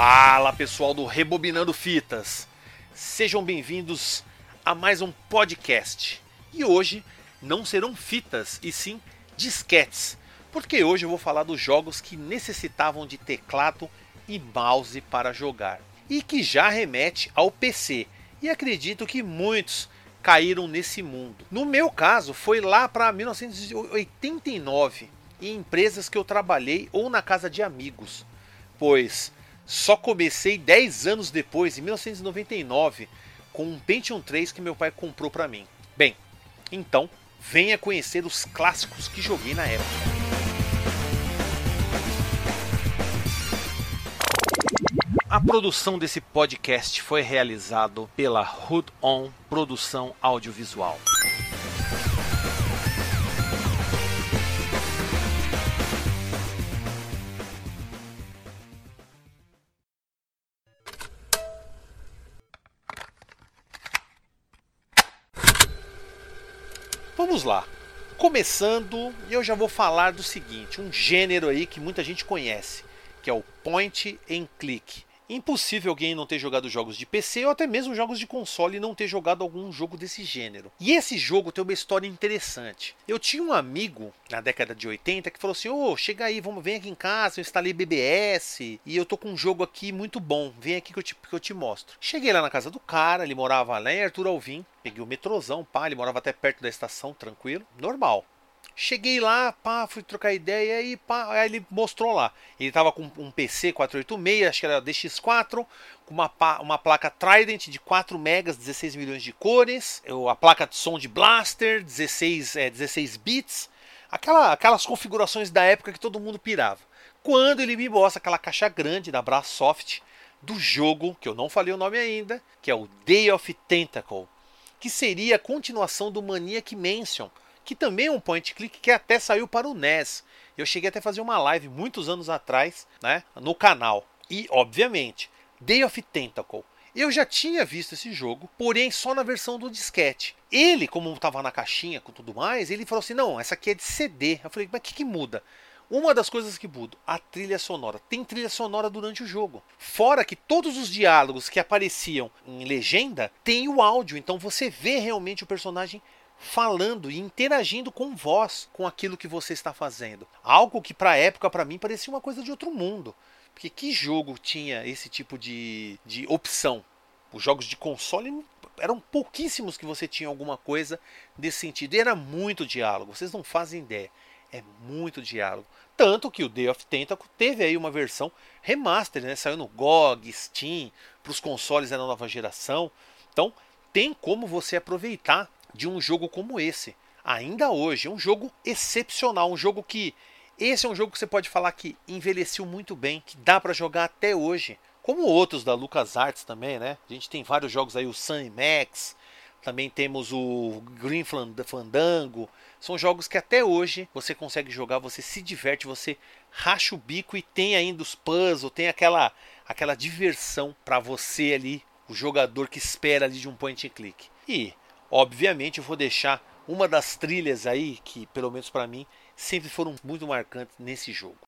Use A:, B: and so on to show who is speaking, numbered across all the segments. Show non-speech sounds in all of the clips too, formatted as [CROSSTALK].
A: Fala pessoal do Rebobinando Fitas, sejam bem-vindos a mais um podcast. E hoje não serão fitas e sim disquetes, porque hoje eu vou falar dos jogos que necessitavam de teclado e mouse para jogar e que já remete ao PC. E acredito que muitos caíram nesse mundo. No meu caso, foi lá para 1989, em empresas que eu trabalhei ou na casa de amigos, pois só comecei 10 anos depois, em 1999, com um Pentium 3 que meu pai comprou para mim. Bem, então venha conhecer os clássicos que joguei na época. A produção desse podcast foi realizado pela Hood On Produção Audiovisual. Vamos lá. Começando, eu já vou falar do seguinte, um gênero aí que muita gente conhece, que é o point and click. Impossível alguém não ter jogado jogos de PC ou até mesmo jogos de console e não ter jogado algum jogo desse gênero. E esse jogo tem uma história interessante. Eu tinha um amigo na década de 80 que falou assim: Ô, oh, chega aí, vamos, vem aqui em casa, eu instalei BBS e eu tô com um jogo aqui muito bom, vem aqui que eu te, que eu te mostro. Cheguei lá na casa do cara, ele morava lá em Arthur Alvim, peguei o metrozão, pá, ele morava até perto da estação, tranquilo, normal. Cheguei lá, pá, fui trocar ideia e pá, aí ele mostrou lá. Ele tava com um PC 486, acho que era DX4, com uma, uma placa Trident de 4 megas, 16 milhões de cores, a placa de som de Blaster, 16, é, 16 bits, aquela, aquelas configurações da época que todo mundo pirava. Quando ele me mostra aquela caixa grande da Brasoft do jogo, que eu não falei o nome ainda, que é o Day of Tentacle, que seria a continuação do Maniac Mansion, que também é um point click que até saiu para o NES. Eu cheguei até a fazer uma live muitos anos atrás, né, no canal. E, obviamente, Day of Tentacle. Eu já tinha visto esse jogo, porém só na versão do disquete. Ele, como estava na caixinha com tudo mais, ele falou assim: não, essa aqui é de CD. Eu falei, mas o que, que muda? Uma das coisas que muda, a trilha sonora. Tem trilha sonora durante o jogo. Fora que todos os diálogos que apareciam em legenda tem o áudio, então você vê realmente o personagem falando e interagindo com voz com aquilo que você está fazendo. Algo que para a época para mim parecia uma coisa de outro mundo. Porque que jogo tinha esse tipo de, de opção? Os jogos de console eram pouquíssimos que você tinha alguma coisa desse sentido. E era muito diálogo, vocês não fazem ideia. É muito diálogo. Tanto que o Day of Tentacle teve aí uma versão remaster, né? Saiu no GOG, Steam, para os consoles da nova geração. Então tem como você aproveitar de um jogo como esse. Ainda hoje, é um jogo excepcional, um jogo que esse é um jogo que você pode falar que envelheceu muito bem, que dá para jogar até hoje, como outros da LucasArts também, né? A gente tem vários jogos aí, o Sun Max, também temos o Green Fandango. São jogos que até hoje você consegue jogar, você se diverte, você racha o bico e tem ainda os puzzles, tem aquela aquela diversão para você ali, o jogador que espera ali de um point and click. E Obviamente eu vou deixar uma das trilhas aí que, pelo menos para mim, sempre foram muito marcantes nesse jogo.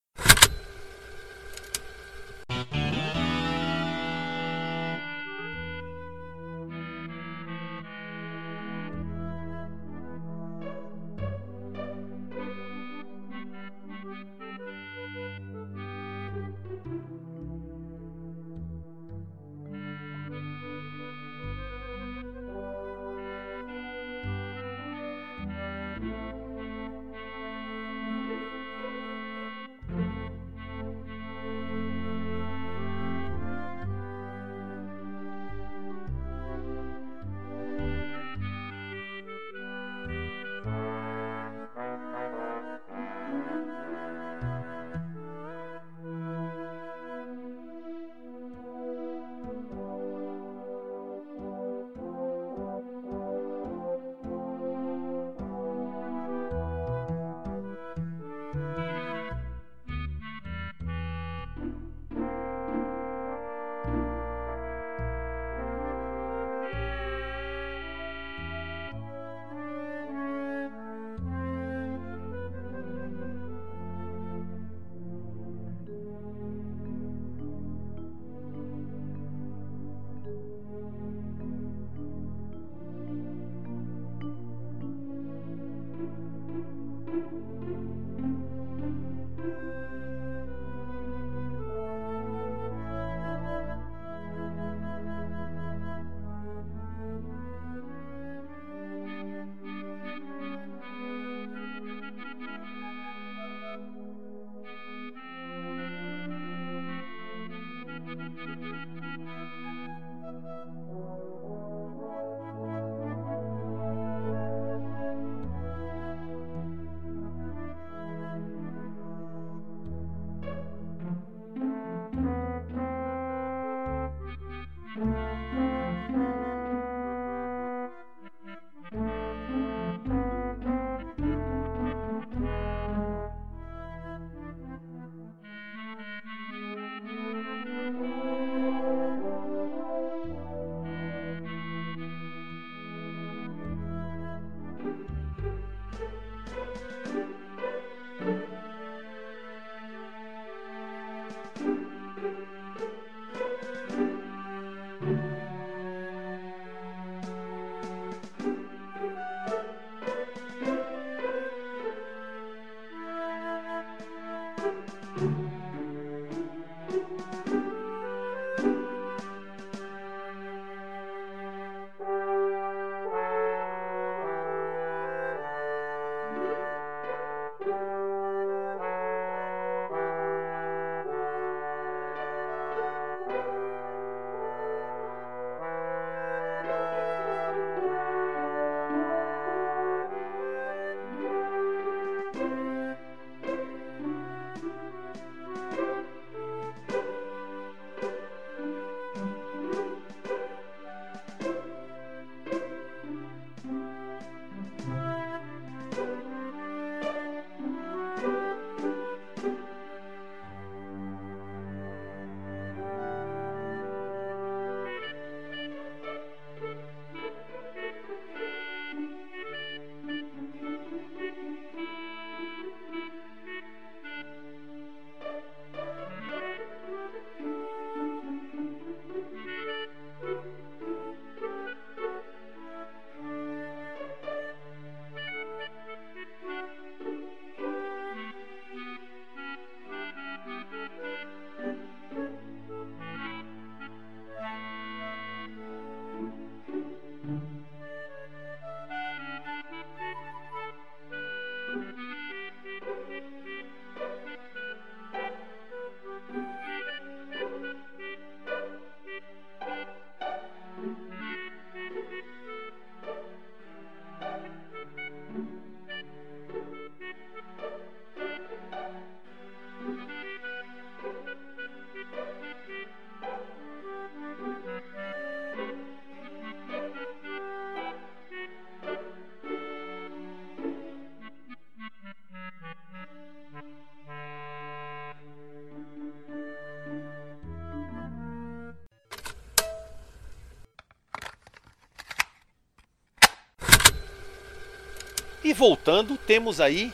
A: E voltando, temos aí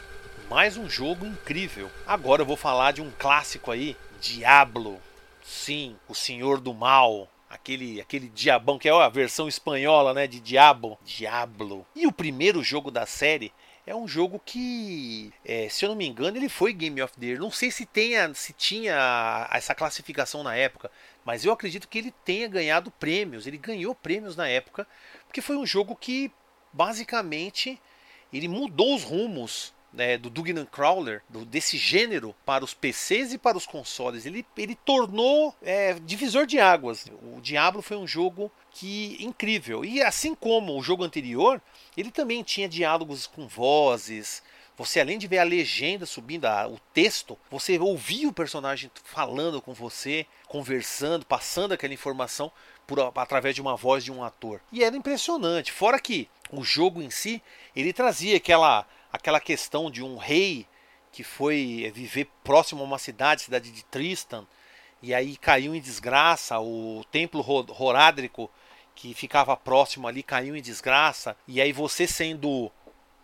A: mais um jogo incrível. Agora eu vou falar de um clássico aí, Diablo. Sim, o Senhor do Mal. Aquele, aquele diabão que é a versão espanhola, né, de Diabo, Diablo. E o primeiro jogo da série é um jogo que, é, se eu não me engano, ele foi Game of the Year. Não sei se, tenha, se tinha essa classificação na época, mas eu acredito que ele tenha ganhado prêmios. Ele ganhou prêmios na época, porque foi um jogo que basicamente ele mudou os rumos né, do Dungeon Crawler, do, desse gênero, para os PCs e para os consoles. Ele, ele tornou é, divisor de águas. O Diablo foi um jogo que incrível. E assim como o jogo anterior, ele também tinha diálogos com vozes. Você, além de ver a legenda subindo, a, o texto, você ouvia o personagem falando com você, conversando, passando aquela informação por, através de uma voz de um ator. E era impressionante. Fora que o jogo em si, ele trazia aquela, aquela questão de um rei que foi viver próximo a uma cidade, cidade de Tristan, e aí caiu em desgraça, o templo Horádrico que ficava próximo ali caiu em desgraça, e aí você sendo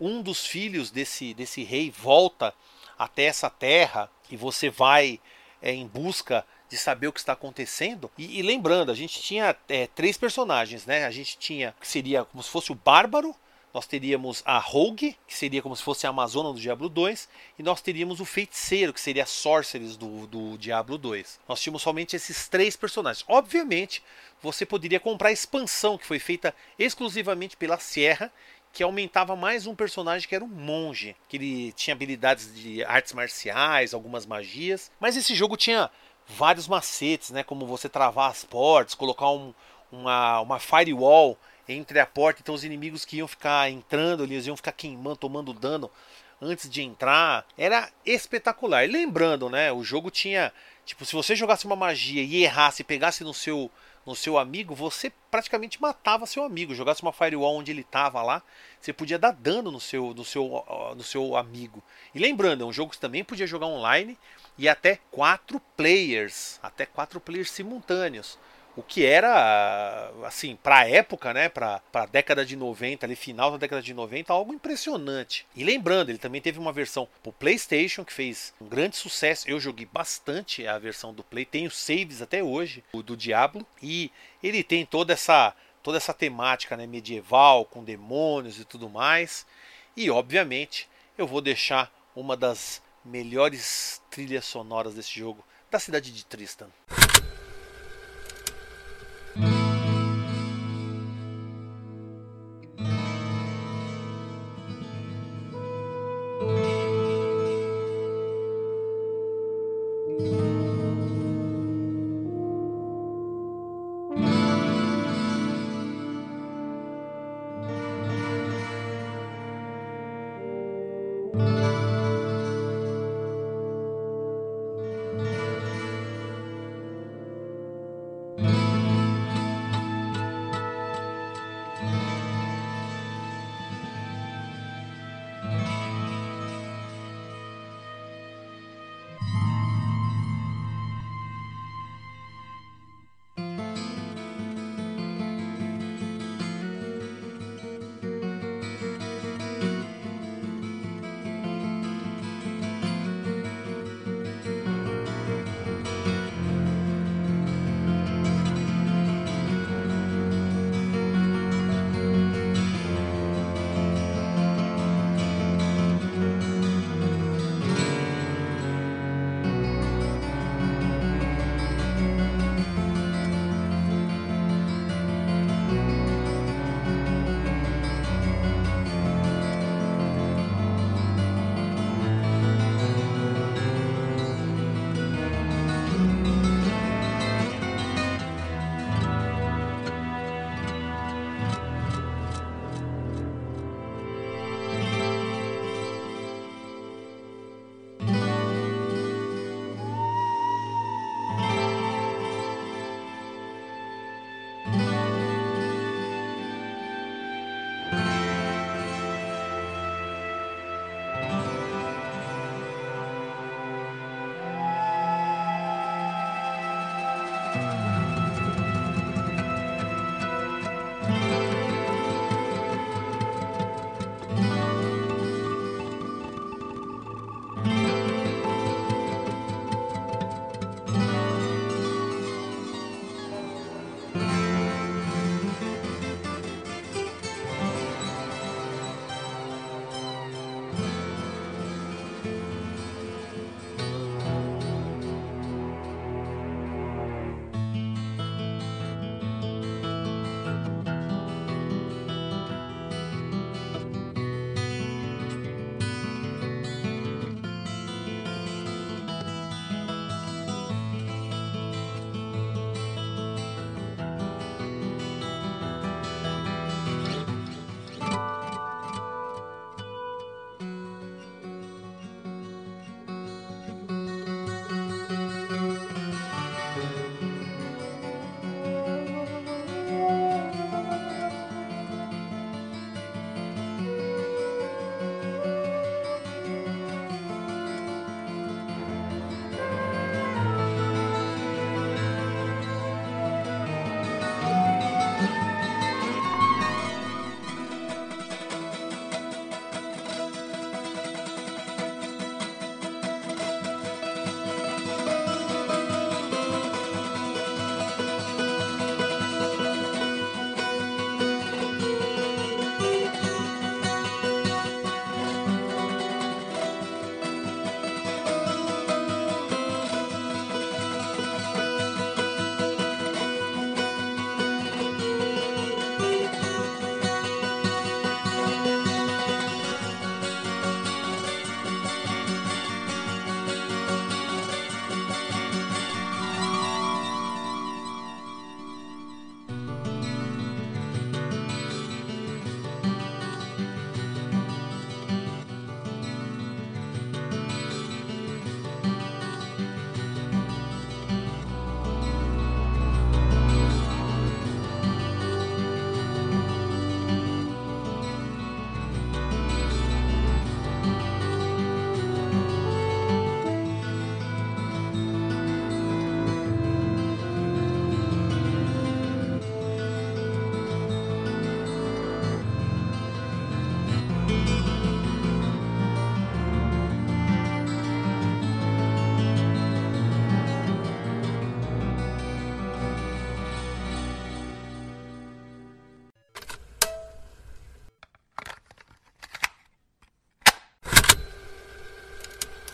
A: um dos filhos desse, desse rei volta até essa terra e você vai é, em busca de saber o que está acontecendo. E, e lembrando, a gente tinha é, três personagens, né? A gente tinha que seria como se fosse o bárbaro, nós teríamos a Rogue, que seria como se fosse a Amazona do Diablo 2, e nós teríamos o Feiticeiro, que seria a Sorceress do, do Diablo 2. Nós tínhamos somente esses três personagens. Obviamente, você poderia comprar a expansão, que foi feita exclusivamente pela Sierra, que aumentava mais um personagem que era um monge, que ele tinha habilidades de artes marciais, algumas magias, mas esse jogo tinha vários macetes, né, como você travar as portas, colocar um, uma, uma firewall entre a porta, então os inimigos que iam ficar entrando, eles iam ficar queimando, tomando dano antes de entrar. Era espetacular. E lembrando, né, o jogo tinha, tipo, se você jogasse uma magia e errasse, pegasse no seu no seu amigo, você praticamente matava seu amigo. Jogasse uma firewall onde ele estava lá, você podia dar dano no seu, no seu, no seu amigo. E lembrando, é um jogo que também podia jogar online e até quatro players, até quatro players simultâneos. O que era, assim, para a época, né, para a década de 90, ali final da década de 90, algo impressionante. E lembrando, ele também teve uma versão pro PlayStation que fez um grande sucesso. Eu joguei bastante a versão do Play, tenho saves até hoje do, do Diablo e ele tem toda essa toda essa temática, né, medieval com demônios e tudo mais. E obviamente, eu vou deixar uma das melhores trilhas sonoras desse jogo da cidade de Tristan.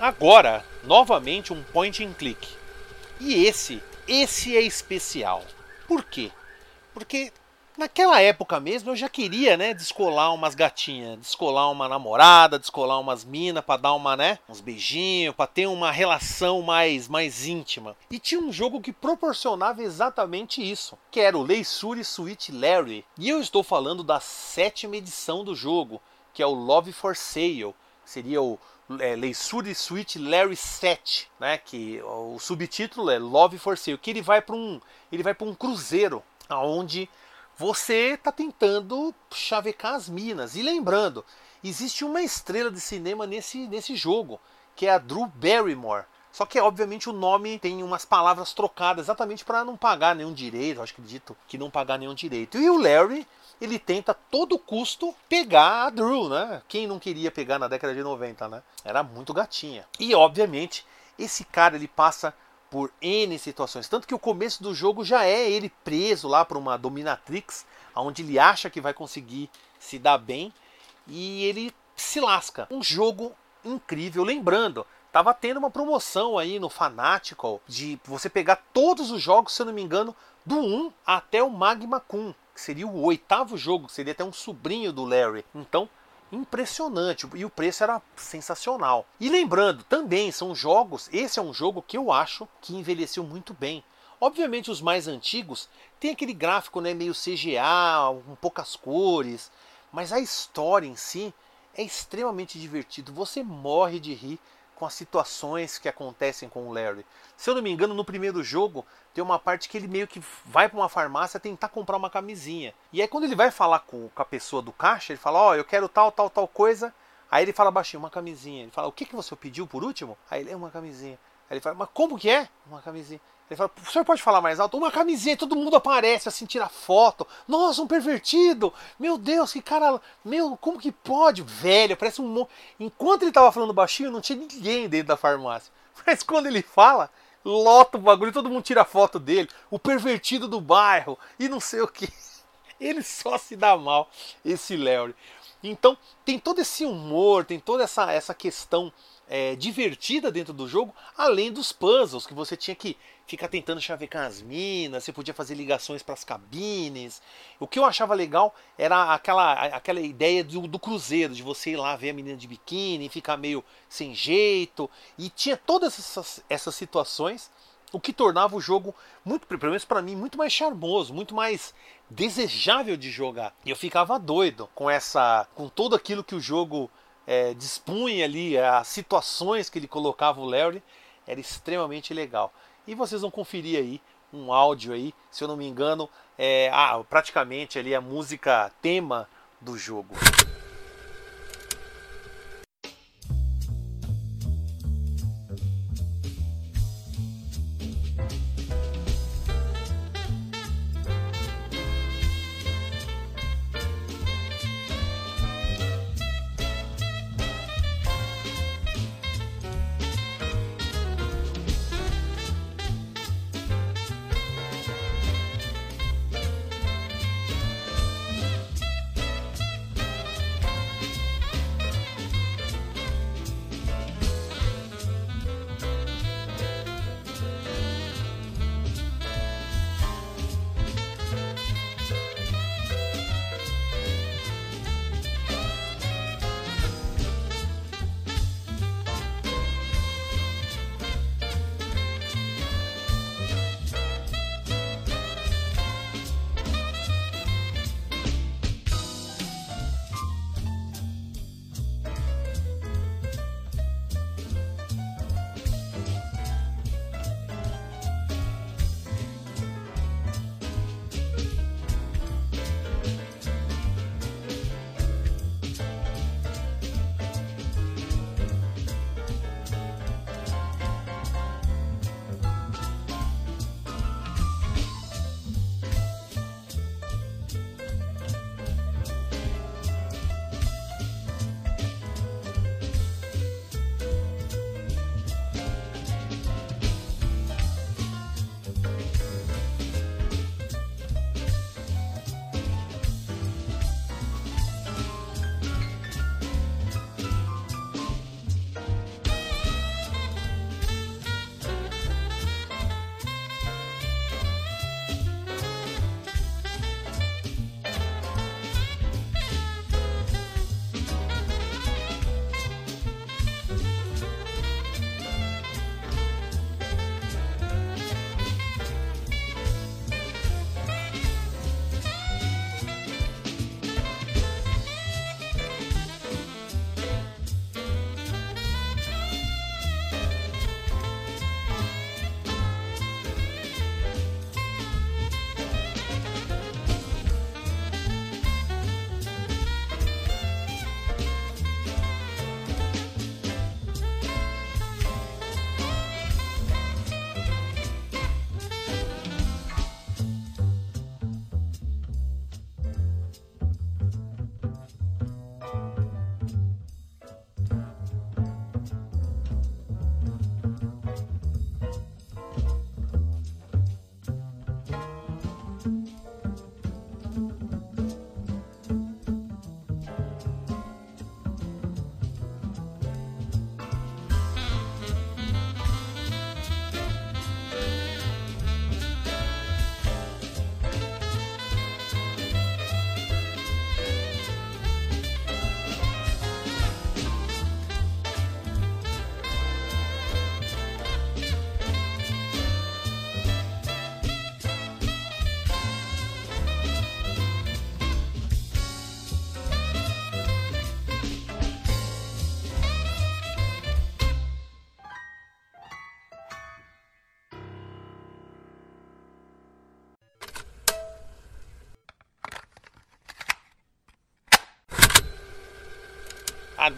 A: Agora, novamente, um point and click. E esse, esse é especial. Por quê? Porque naquela época mesmo eu já queria, né, descolar umas gatinhas, descolar uma namorada, descolar umas minas para dar uma, né, uns beijinhos, para ter uma relação mais mais íntima. E tinha um jogo que proporcionava exatamente isso, que era o Leisure Sweet Larry. E eu estou falando da sétima edição do jogo, que é o Love for Sale, seria o é, Leisure Sweet Larry 7, né? Que o subtítulo é Love for Sale, que ele vai para um ele vai para um cruzeiro, aonde você está tentando chavecar as minas. E lembrando, existe uma estrela de cinema nesse nesse jogo, que é a Drew Barrymore. Só que, obviamente, o nome tem umas palavras trocadas exatamente para não pagar nenhum direito. Acho que dito que não pagar nenhum direito. E o Larry ele tenta a todo custo pegar a Drew, né? Quem não queria pegar na década de 90, né? Era muito gatinha. E obviamente, esse cara ele passa por N situações, tanto que o começo do jogo já é ele preso lá para uma dominatrix, onde ele acha que vai conseguir se dar bem e ele se lasca. Um jogo incrível, lembrando, tava tendo uma promoção aí no Fanatical de você pegar todos os jogos, se eu não me engano, do 1 até o Magma Kun que seria o oitavo jogo, seria até um sobrinho do Larry. Então, impressionante e o preço era sensacional. E lembrando, também são jogos, esse é um jogo que eu acho que envelheceu muito bem. Obviamente os mais antigos tem aquele gráfico né, meio CGA, com poucas cores, mas a história em si é extremamente divertido. Você morre de rir com as situações que acontecem com o Larry. Se eu não me engano, no primeiro jogo tem uma parte que ele meio que vai para uma farmácia tentar comprar uma camisinha. E aí quando ele vai falar com, com a pessoa do caixa, ele fala: "Ó, oh, eu quero tal, tal, tal coisa". Aí ele fala baixinho, uma camisinha. Ele fala: "O que que você pediu por último?". Aí ele é uma camisinha. Aí ele fala: "Mas como que é?". Uma camisinha. Ele fala, o senhor pode falar mais alto? Uma camisinha, todo mundo aparece assim, tira foto. Nossa, um pervertido! Meu Deus, que cara. Meu, como que pode? Velho, parece um. Enquanto ele tava falando baixinho, não tinha ninguém dentro da farmácia. [LAUGHS] Mas quando ele fala, lota o bagulho, todo mundo tira foto dele. O pervertido do bairro e não sei o que. [LAUGHS] Ele só se dá mal, esse Larry. Então, tem todo esse humor, tem toda essa, essa questão é, divertida dentro do jogo, além dos puzzles que você tinha que ficar tentando chavecar as minas, você podia fazer ligações para as cabines. O que eu achava legal era aquela, aquela ideia do, do, cruzeiro, de você ir lá ver a menina de biquíni, ficar meio sem jeito. E tinha todas essas, essas situações, o que tornava o jogo, muito, pelo menos para mim, muito mais charmoso, muito mais desejável de jogar. E eu ficava doido com essa, com tudo aquilo que o jogo é, dispunha ali, as situações que ele colocava o Larry, era extremamente legal. E vocês vão conferir aí um áudio aí, se eu não me engano, é ah, praticamente ali a música tema do jogo.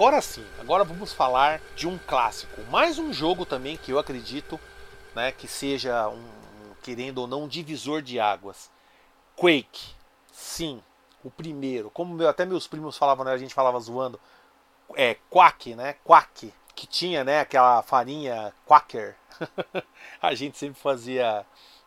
A: Agora sim, agora vamos falar de um clássico. Mais um jogo também que eu acredito né, que seja um, querendo ou não, um divisor de águas. Quake, sim, o primeiro. Como até meus primos falavam, né, a gente falava zoando, é Quack, né? Quack, que tinha, né, aquela farinha Quacker. [LAUGHS] a gente sempre fazia,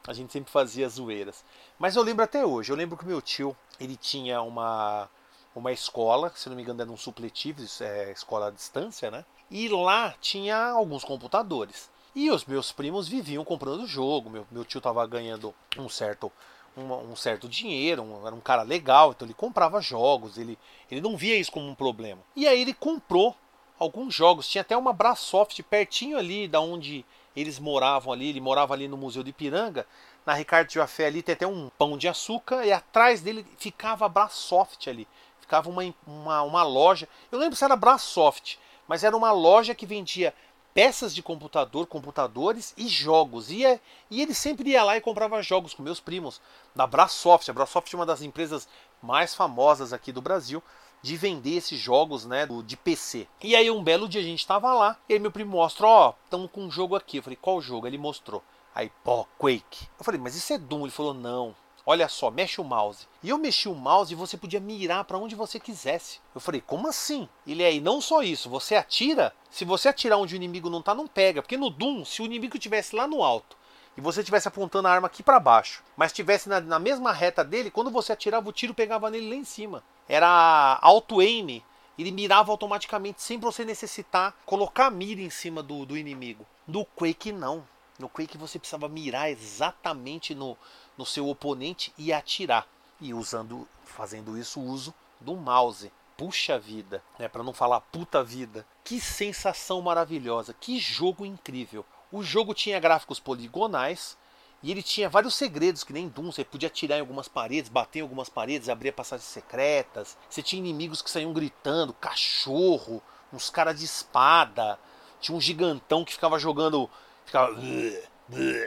A: a gente sempre fazia zoeiras. Mas eu lembro até hoje, eu lembro que meu tio, ele tinha uma uma escola, se não me engano era um supletivo, é, escola à distância, né? E lá tinha alguns computadores. E os meus primos viviam comprando jogo. Meu, meu tio estava ganhando um certo, um, um certo dinheiro, um, era um cara legal, então ele comprava jogos, ele, ele não via isso como um problema. E aí ele comprou alguns jogos. Tinha até uma Brasoft pertinho ali da onde eles moravam ali. Ele morava ali no Museu de Ipiranga. Na Ricardo Jafé ali tem até um pão de açúcar e atrás dele ficava a Brasoft ali. Ficava uma, uma, uma loja. Eu lembro se era Brasoft, mas era uma loja que vendia peças de computador, computadores e jogos. E, é, e ele sempre ia lá e comprava jogos com meus primos da Brasoft. A Brasoft é uma das empresas mais famosas aqui do Brasil de vender esses jogos, né, de PC. E aí um belo dia a gente estava lá e aí meu primo mostra, ó, oh, estamos com um jogo aqui. Eu falei, qual jogo? Ele mostrou. Aí, pô, Quake. Eu falei, mas isso é Doom. Ele falou, não, Olha só, mexe o mouse. E eu mexi o mouse e você podia mirar para onde você quisesse. Eu falei, como assim? Ele é, e não só isso, você atira, se você atirar onde o inimigo não tá, não pega. Porque no Doom, se o inimigo estivesse lá no alto e você estivesse apontando a arma aqui para baixo, mas estivesse na, na, mesma reta dele, quando você atirava, o tiro pegava nele lá em cima. Era auto-aim, ele mirava automaticamente sem você necessitar colocar a mira em cima do, do inimigo. No Quake, não. No Quake você precisava mirar exatamente no, no seu oponente e atirar. E usando, fazendo isso, o uso do mouse. Puxa vida, né? Para não falar puta vida. Que sensação maravilhosa, que jogo incrível. O jogo tinha gráficos poligonais e ele tinha vários segredos, que nem Doom. Você podia atirar em algumas paredes, bater em algumas paredes, abrir passagens secretas. Você tinha inimigos que saíam gritando, cachorro, uns caras de espada. Tinha um gigantão que ficava jogando. Ficava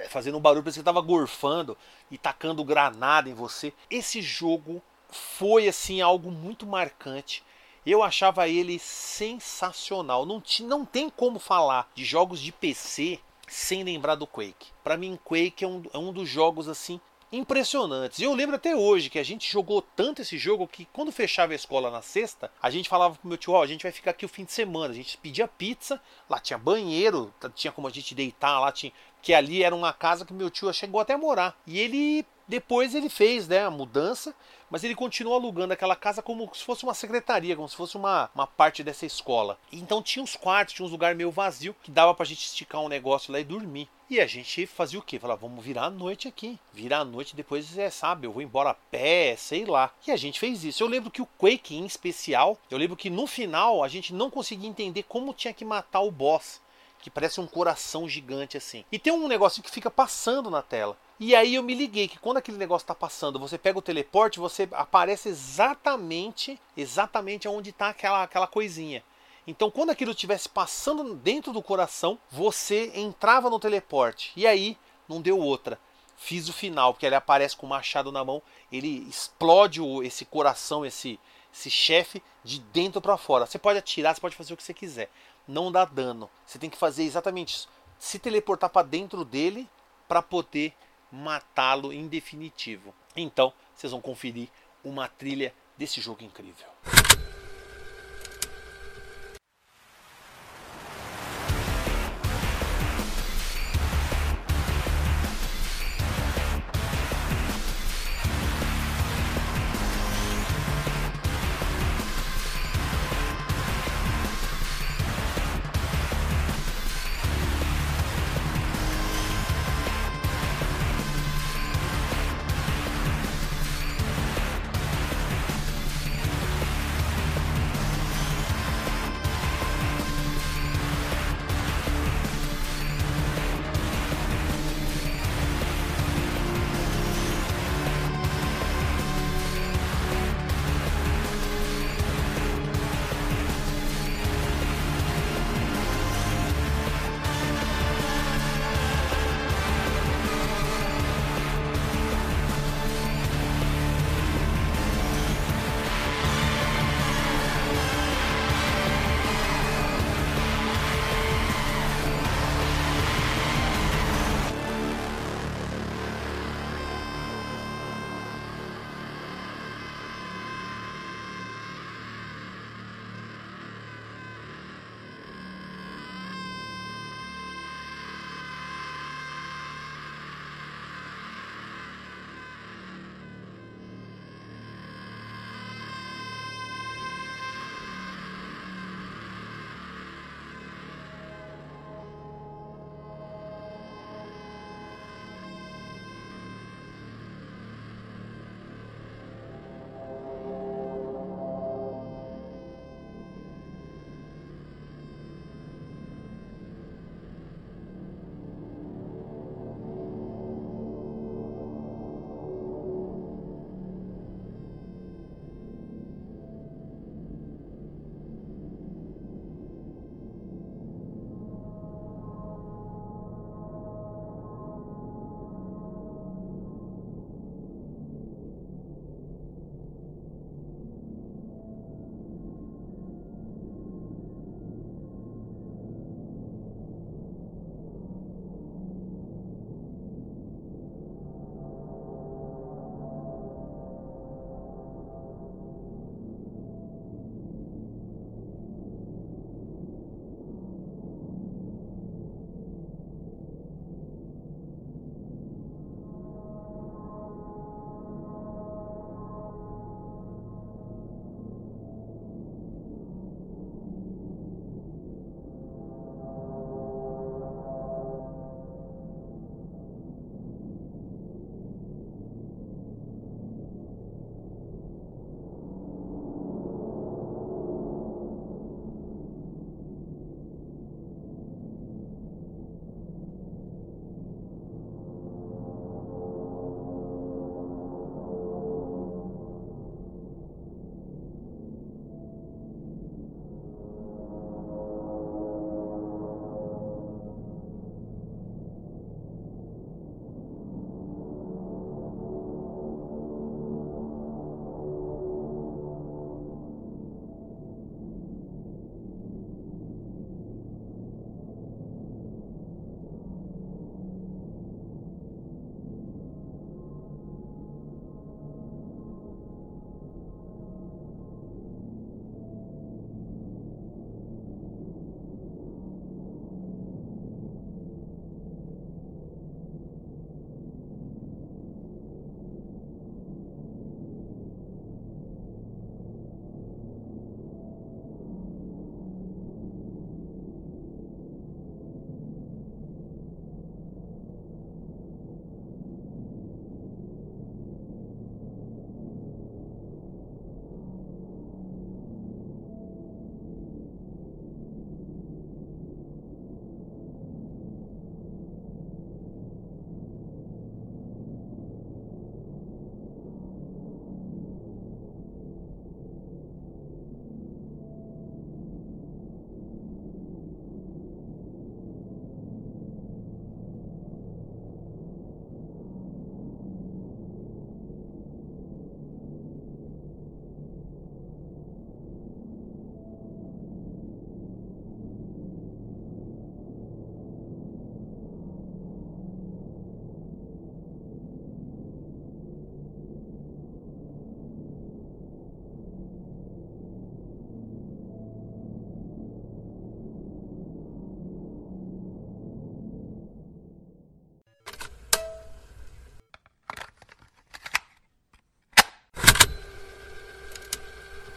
A: fazendo um barulho, parecia que estava gorfando e tacando granada em você. Esse jogo foi assim algo muito marcante. Eu achava ele sensacional. Não, não tem como falar de jogos de PC sem lembrar do Quake. Para mim, Quake é um, é um dos jogos assim impressionantes. Eu lembro até hoje que a gente jogou tanto esse jogo que quando fechava a escola na sexta, a gente falava pro meu tio, ó, oh, a gente vai ficar aqui o fim de semana. A gente pedia pizza, lá tinha banheiro, tinha como a gente deitar, lá tinha que ali era uma casa que meu tio chegou até a morar. E ele depois ele fez né, a mudança, mas ele continuou alugando aquela casa como se fosse uma secretaria, como se fosse uma, uma parte dessa escola. Então tinha uns quartos, tinha uns lugares meio vazio que dava pra gente esticar um negócio lá e dormir. E a gente fazia o quê? Falava, vamos virar a noite aqui. Virar a noite depois, é, sabe, eu vou embora a pé, sei lá. E a gente fez isso. Eu lembro que o Quake em especial, eu lembro que no final a gente não conseguia entender como tinha que matar o boss que parece um coração gigante assim. E tem um negócio que fica passando na tela. E aí eu me liguei que quando aquele negócio está passando, você pega o teleporte, você aparece exatamente, exatamente onde está aquela, aquela coisinha. Então, quando aquilo estivesse passando dentro do coração, você entrava no teleporte. E aí, não deu outra. Fiz o final, porque ele aparece com o machado na mão, ele explode o, esse coração, esse, esse chefe, de dentro para fora. Você pode atirar, você pode fazer o que você quiser não dá dano. Você tem que fazer exatamente isso. Se teleportar para dentro dele para poder matá-lo em definitivo. Então, vocês vão conferir uma trilha desse jogo incrível.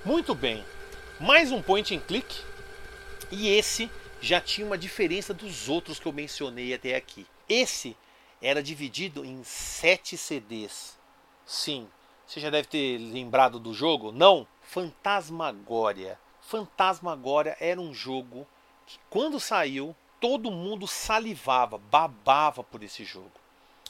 A: Muito bem, mais um point and click e esse já tinha uma diferença dos outros que eu mencionei até aqui. Esse era dividido em sete CDs. Sim, você já deve ter lembrado do jogo? Não? Fantasmagória. Fantasmagória era um jogo que, quando saiu, todo mundo salivava, babava por esse jogo.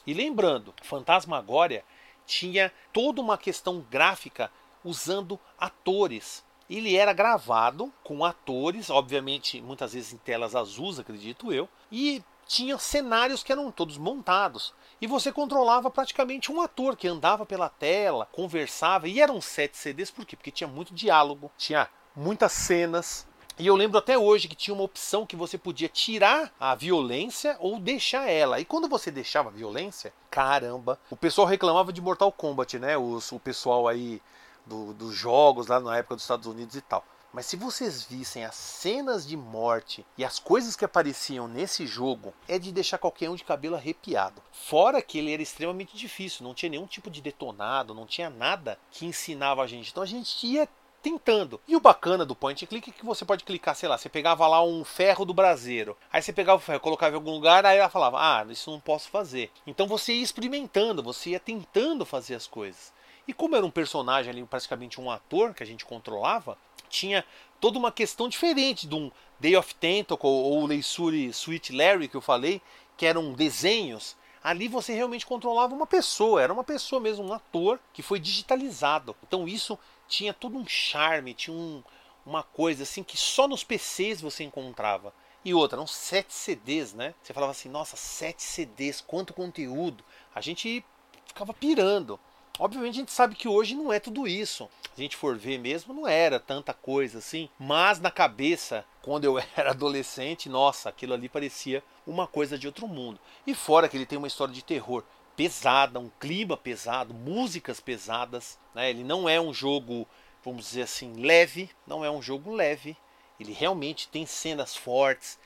A: E lembrando, Fantasmagória tinha toda uma questão gráfica usando atores. Ele era gravado com atores, obviamente, muitas vezes em telas azuis, acredito eu, e tinha cenários que eram todos montados. E você controlava praticamente um ator que andava pela tela, conversava, e eram sete CDs, por quê? Porque tinha muito diálogo, tinha muitas cenas, e eu lembro até hoje que tinha uma opção que você podia tirar a violência ou deixar ela. E quando você deixava a violência, caramba, o pessoal reclamava de Mortal Kombat, né? Os, o pessoal aí do, dos jogos lá na época dos Estados Unidos e tal. Mas se vocês vissem as cenas de morte e as coisas que apareciam nesse jogo, é de deixar qualquer um de cabelo arrepiado. Fora que ele era extremamente difícil, não tinha nenhum tipo de detonado, não tinha nada que ensinava a gente. Então a gente ia tentando. E o bacana do point and click é que você pode clicar, sei lá, você pegava lá um ferro do braseiro. Aí você pegava o ferro, colocava em algum lugar, aí ela falava: "Ah, isso não posso fazer". Então você ia experimentando, você ia tentando fazer as coisas. E como era um personagem ali, praticamente um ator que a gente controlava, tinha toda uma questão diferente de um Day of Tentacle ou Leisure Sweet Larry que eu falei, que eram desenhos. Ali você realmente controlava uma pessoa, era uma pessoa mesmo, um ator que foi digitalizado. Então isso tinha todo um charme, tinha um, uma coisa assim que só nos PCs você encontrava. E outra, eram sete CDs, né? Você falava assim, nossa, sete CDs, quanto conteúdo. A gente ficava pirando. Obviamente a gente sabe que hoje não é tudo isso. Se a gente for ver mesmo, não era tanta coisa assim. Mas na cabeça, quando eu [LAUGHS] era adolescente, nossa, aquilo ali parecia uma coisa de outro mundo. E fora que ele tem uma história de terror pesada, um clima pesado, músicas pesadas. Né? Ele não é um jogo, vamos dizer assim, leve, não é um jogo leve. Ele realmente tem cenas fortes,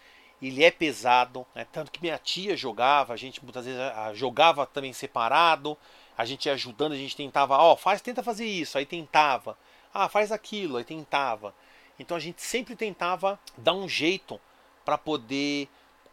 A: ele é pesado. Né? Tanto que minha tia jogava, a gente muitas vezes jogava também separado, a gente ia ajudando, a gente tentava, ó, oh, faz, tenta fazer isso, aí tentava. Ah, faz aquilo, aí tentava. Então a gente sempre tentava dar um jeito para poder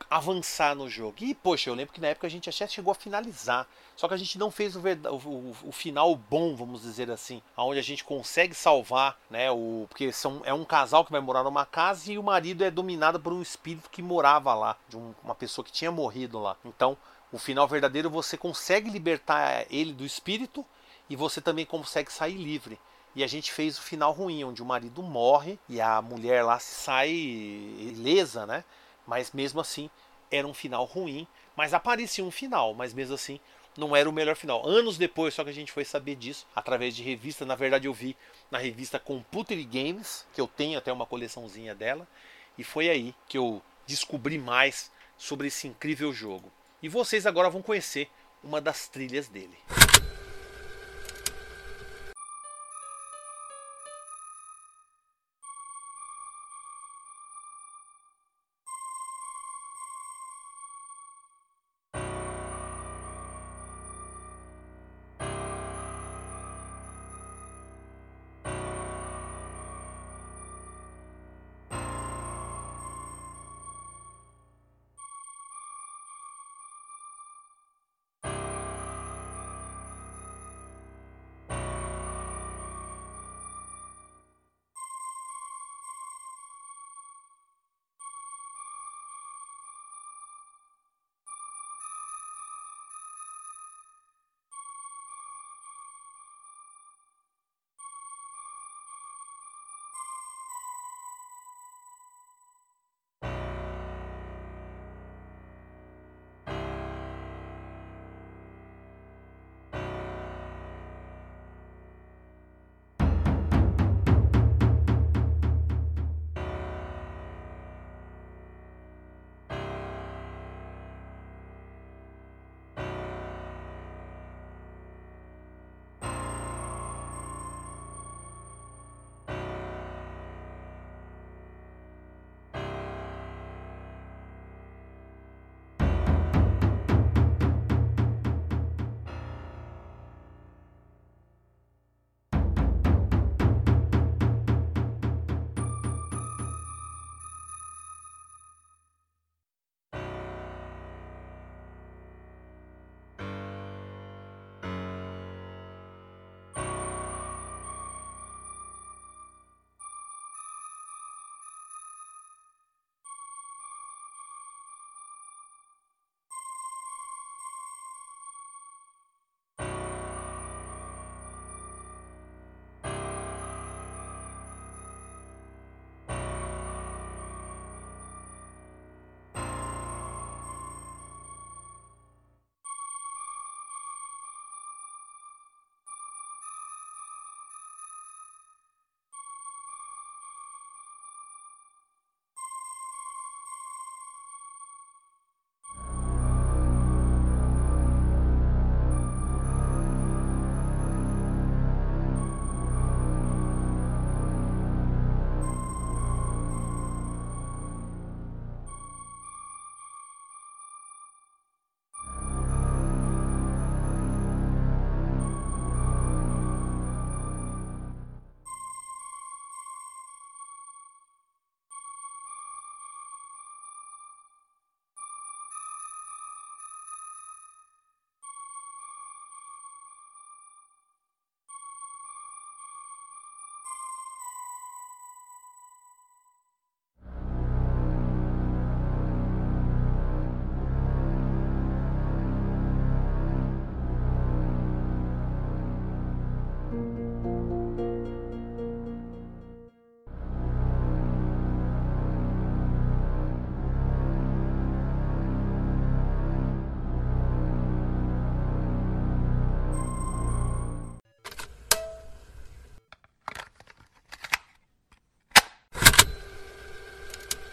A: avançar no jogo. E, poxa, eu lembro que na época a gente até chegou a finalizar. Só que a gente não fez o, o, o, final bom, vamos dizer assim. Onde a gente consegue salvar, né? O, porque são, é um casal que vai morar numa casa e o marido é dominado por um espírito que morava lá. De um, uma pessoa que tinha morrido lá. Então, o final verdadeiro você consegue libertar ele do espírito e você também consegue sair livre. E a gente fez o final ruim, onde o marido morre e a mulher lá sai ilesa, né? Mas mesmo assim, era um final ruim, mas aparecia um final, mas mesmo assim não era o melhor final. Anos depois, só que a gente foi saber disso através de revista. Na verdade, eu vi na revista Computer Games, que eu tenho até uma coleçãozinha dela, e foi aí que eu descobri mais sobre esse incrível jogo. E vocês agora vão conhecer uma das trilhas dele.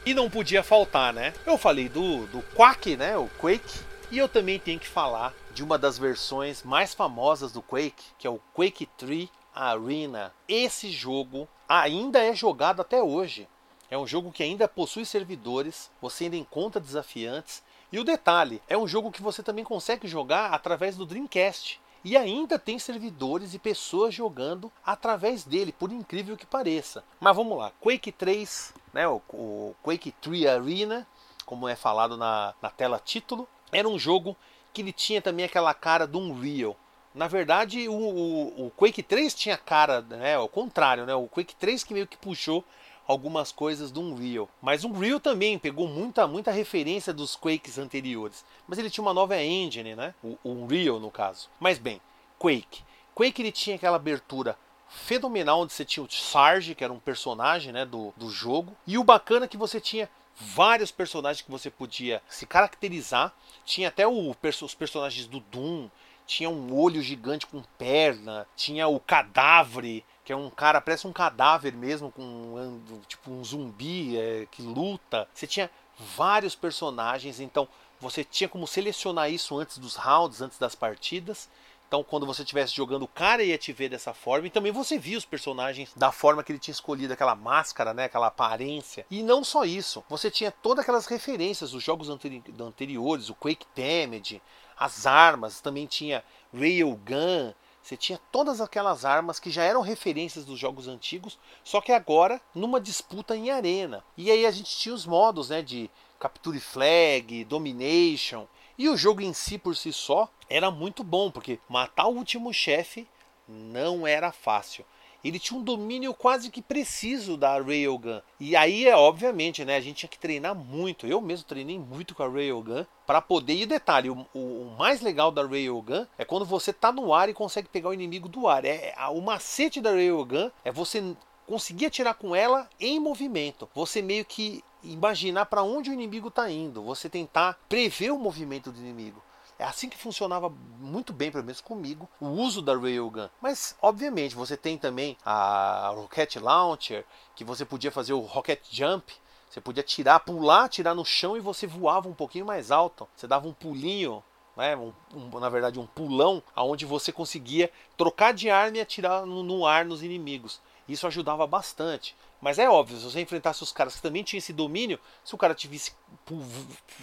A: E não podia faltar, né? Eu falei do, do Quake, né? O Quake. E eu também tenho que falar de uma das versões mais famosas do Quake, que é o Quake 3 Arena. Esse jogo ainda é jogado até hoje. É um jogo que ainda possui servidores, você ainda encontra desafiantes. E o detalhe, é um jogo que você também consegue jogar através do Dreamcast. E ainda tem servidores e pessoas jogando através dele, por incrível que pareça. Mas vamos lá, Quake 3, né, o, o Quake 3 Arena, como é falado na, na tela título, era um jogo que ele tinha também aquela cara do Unreal. Na verdade, o, o, o Quake 3 tinha cara, né, ao contrário, né, o Quake 3 que meio que puxou algumas coisas do Unreal. Mas o Unreal também pegou muita, muita referência dos Quakes anteriores. Mas ele tinha uma nova engine, né? O, o Unreal, no caso. Mas bem, Quake. Quake ele tinha aquela abertura fenomenal onde você tinha o Sarge, que era um personagem né, do, do jogo. E o bacana é que você tinha vários personagens que você podia se caracterizar. Tinha até o, os personagens do Doom, tinha um olho gigante com perna, tinha o cadáver, que é um cara, parece um cadáver mesmo, com tipo um zumbi é, que luta. Você tinha vários personagens, então você tinha como selecionar isso antes dos rounds, antes das partidas. Então, quando você estivesse jogando, o cara ia te ver dessa forma. E também você via os personagens da forma que ele tinha escolhido, aquela máscara, né? aquela aparência. E não só isso, você tinha todas aquelas referências dos jogos anteri anteriores, o Quake Damage, as armas, também tinha Railgun, você tinha todas aquelas armas que já eram referências dos jogos antigos, só que agora numa disputa em arena. E aí a gente tinha os modos né, de Capture Flag, Domination. E o jogo em si por si só era muito bom, porque matar o último chefe não era fácil ele tinha um domínio quase que preciso da Railgun. E aí, é obviamente, né, a gente tinha que treinar muito. Eu mesmo treinei muito com a Railgun para poder. E detalhe, o, o, mais legal da Railgun é quando você tá no ar e consegue pegar o inimigo do ar. É, é o macete da Railgun é você conseguir atirar com ela em movimento. Você meio que imaginar para onde o inimigo está indo, você tentar prever o movimento do inimigo. É assim que funcionava muito bem, pelo menos comigo, o uso da Railgun. Mas, obviamente, você tem também a Rocket Launcher, que você podia fazer o Rocket Jump. Você podia tirar, pular, tirar no chão e você voava um pouquinho mais alto. Você dava um pulinho né, um, um, na verdade um pulão, aonde você conseguia trocar de arma e atirar no, no, ar nos inimigos. Isso ajudava bastante. Mas é óbvio, se você enfrentasse os caras que também tinham esse domínio, se o cara tivesse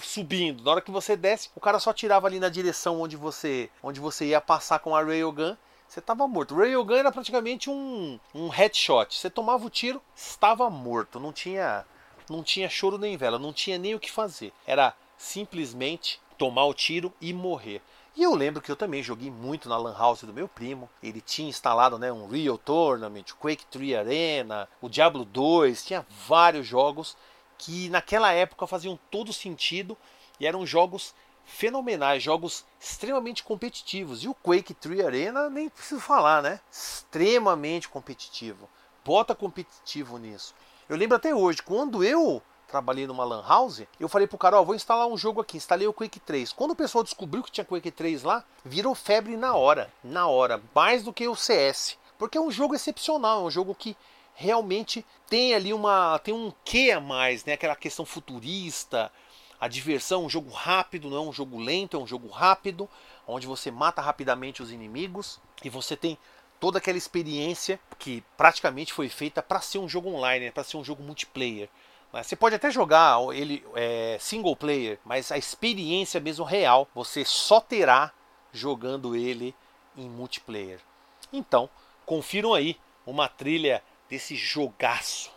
A: subindo, na hora que você desce, o cara só tirava ali na direção onde você, onde você ia passar com a railgun, você estava morto. O railgun era praticamente um, um headshot. Você tomava o tiro, estava morto. Não tinha, não tinha choro nem vela, não tinha nem o que fazer. Era simplesmente tomar o tiro e morrer. E eu lembro que eu também joguei muito na Lan House do meu primo. Ele tinha instalado né, um Real Tournament, Quake 3 Arena, o Diablo 2, tinha vários jogos que naquela época faziam todo sentido e eram jogos fenomenais, jogos extremamente competitivos. E o Quake 3 Arena nem preciso falar, né? Extremamente competitivo. Bota competitivo nisso. Eu lembro até hoje, quando eu trabalhei numa lan house, eu falei pro cara, ó, vou instalar um jogo aqui, instalei o Quake 3. Quando o pessoal descobriu que tinha Quake 3 lá, virou febre na hora, na hora, mais do que o CS, porque é um jogo excepcional, é um jogo que realmente tem ali uma tem um quê a mais, né? Aquela questão futurista, a diversão, um jogo rápido, não é um jogo lento, é um jogo rápido, onde você mata rapidamente os inimigos e você tem toda aquela experiência que praticamente foi feita para ser um jogo online, né? para ser um jogo multiplayer. Você pode até jogar ele é, single player, mas a experiência mesmo real você só terá jogando ele em multiplayer. Então, confiram aí uma trilha desse jogaço.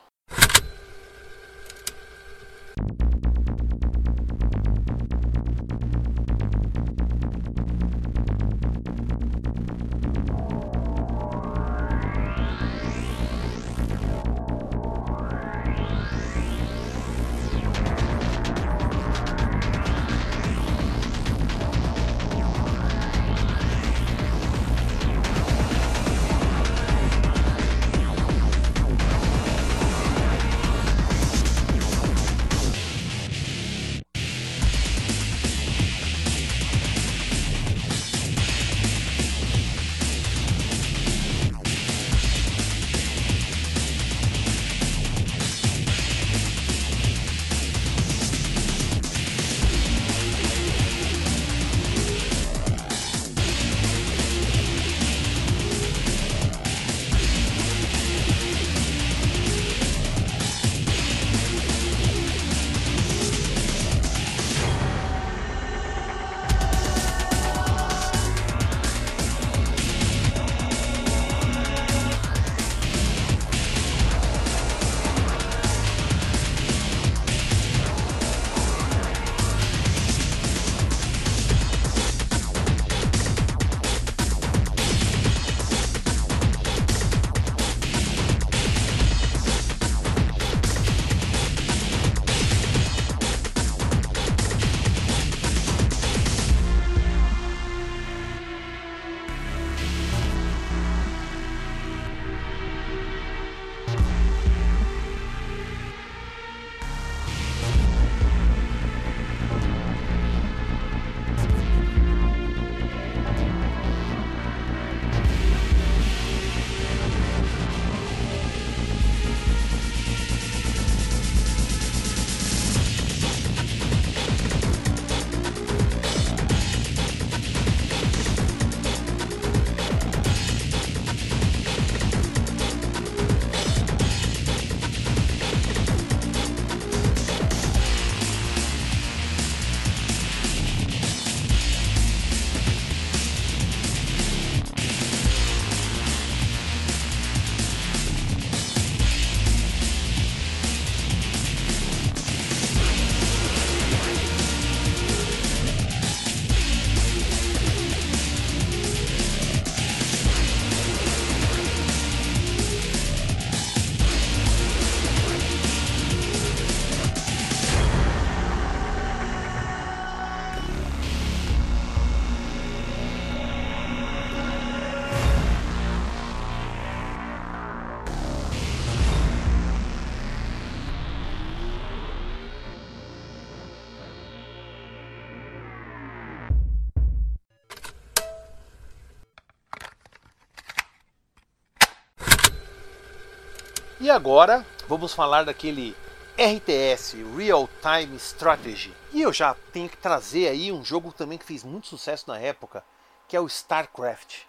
A: E agora vamos falar daquele RTS, Real Time Strategy. E eu já tenho que trazer aí um jogo também que fez muito sucesso na época, que é o StarCraft.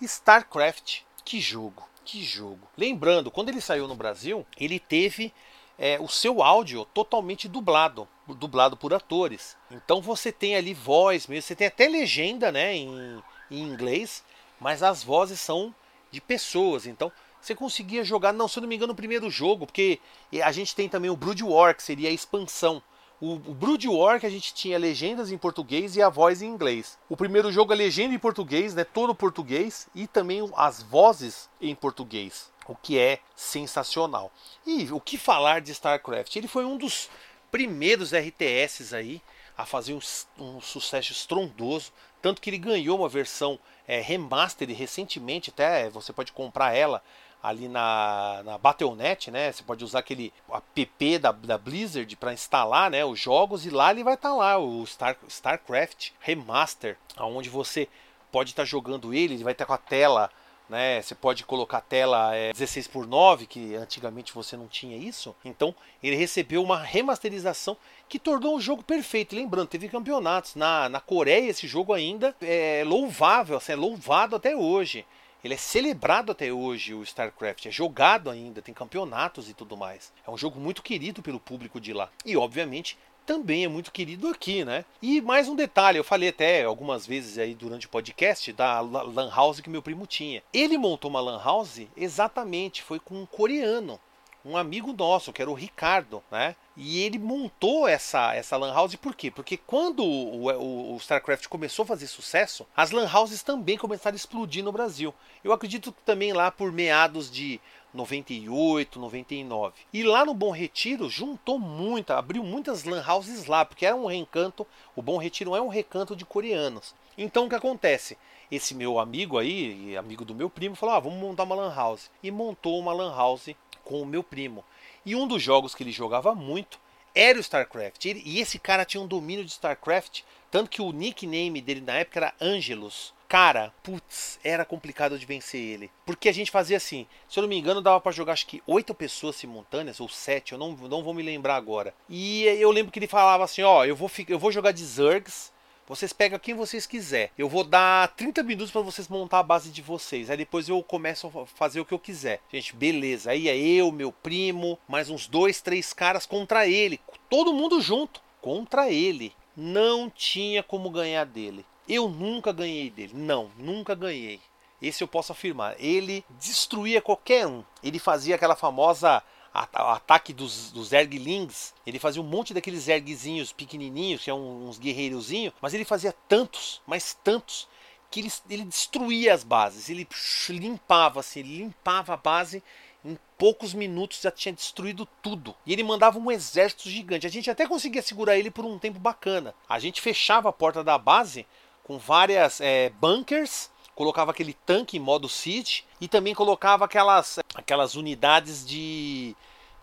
A: StarCraft, que jogo, que jogo. Lembrando, quando ele saiu no Brasil, ele teve é, o seu áudio totalmente dublado, dublado por atores. Então você tem ali voz mesmo, você tem até legenda né, em, em inglês, mas as vozes são de pessoas. Então você conseguia jogar, não, se eu não me engano, no primeiro jogo, porque a gente tem também o Brood War, que seria a expansão. O, o Brood War que a gente tinha legendas em português e a voz em inglês. O primeiro jogo a legenda em português, né, todo português e também as vozes em português o que é sensacional. E o que falar de StarCraft? Ele foi um dos primeiros RTS aí a fazer um, um sucesso estrondoso, tanto que ele ganhou uma versão é, remaster recentemente, até você pode comprar ela ali na, na Battle.net, né? Você pode usar aquele app da, da Blizzard para instalar, né, os jogos e lá ele vai estar tá lá o Star, StarCraft Remaster, aonde você pode estar tá jogando ele, ele vai estar tá com a tela né? Você pode colocar tela é, 16 por 9, que antigamente você não tinha isso. Então ele recebeu uma remasterização que tornou o jogo perfeito. Lembrando, teve campeonatos na, na Coreia. Esse jogo ainda é louvável, assim, é louvado até hoje. Ele é celebrado até hoje, o StarCraft. É jogado ainda, tem campeonatos e tudo mais. É um jogo muito querido pelo público de lá. E, obviamente, também é muito querido aqui, né? E mais um detalhe, eu falei até algumas vezes aí durante o podcast da Lan House que meu primo tinha. Ele montou uma Lan House exatamente, foi com um coreano, um amigo nosso, que era o Ricardo, né? E ele montou essa, essa Lan House por quê? Porque quando o, o, o, StarCraft começou a fazer sucesso, as Lan Houses também começaram a explodir no Brasil. Eu acredito que também lá por meados de 98, 99. E lá no Bom Retiro juntou muita, abriu muitas lan houses lá, porque era um recanto, o Bom Retiro é um recanto de coreanos. Então o que acontece? Esse meu amigo aí, amigo do meu primo, falou: ah, vamos montar uma lan house. E montou uma lan house com o meu primo. E um dos jogos que ele jogava muito era o StarCraft. e esse cara tinha um domínio de StarCraft, tanto que o nickname dele na época era Angelus. Cara, putz, era complicado de vencer ele. Porque a gente fazia assim, se eu não me engano, dava para jogar acho que oito pessoas simultâneas, ou sete, eu não, não vou me lembrar agora. E eu lembro que ele falava assim, ó, eu vou, eu vou jogar de Zergs, vocês pegam quem vocês quiser. Eu vou dar 30 minutos para vocês montar a base de vocês. Aí depois eu começo a fazer o que eu quiser. Gente, beleza. Aí é eu, meu primo, mais uns dois, três caras contra ele. Todo mundo junto. Contra ele. Não tinha como ganhar dele. Eu nunca ganhei dele. Não, nunca ganhei. Esse eu posso afirmar. Ele destruía qualquer um. Ele fazia aquela famosa ataque dos, dos Zerglings. Ele fazia um monte daqueles Zergzinhos pequenininhos, que é um, uns guerreirozinhos. Mas ele fazia tantos, mas tantos, que ele, ele destruía as bases. Ele limpava, assim, ele limpava a base em poucos minutos já tinha destruído tudo. E ele mandava um exército gigante. A gente até conseguia segurar ele por um tempo bacana. A gente fechava a porta da base com várias é, bunkers, colocava aquele tanque em modo siege e também colocava aquelas, aquelas unidades de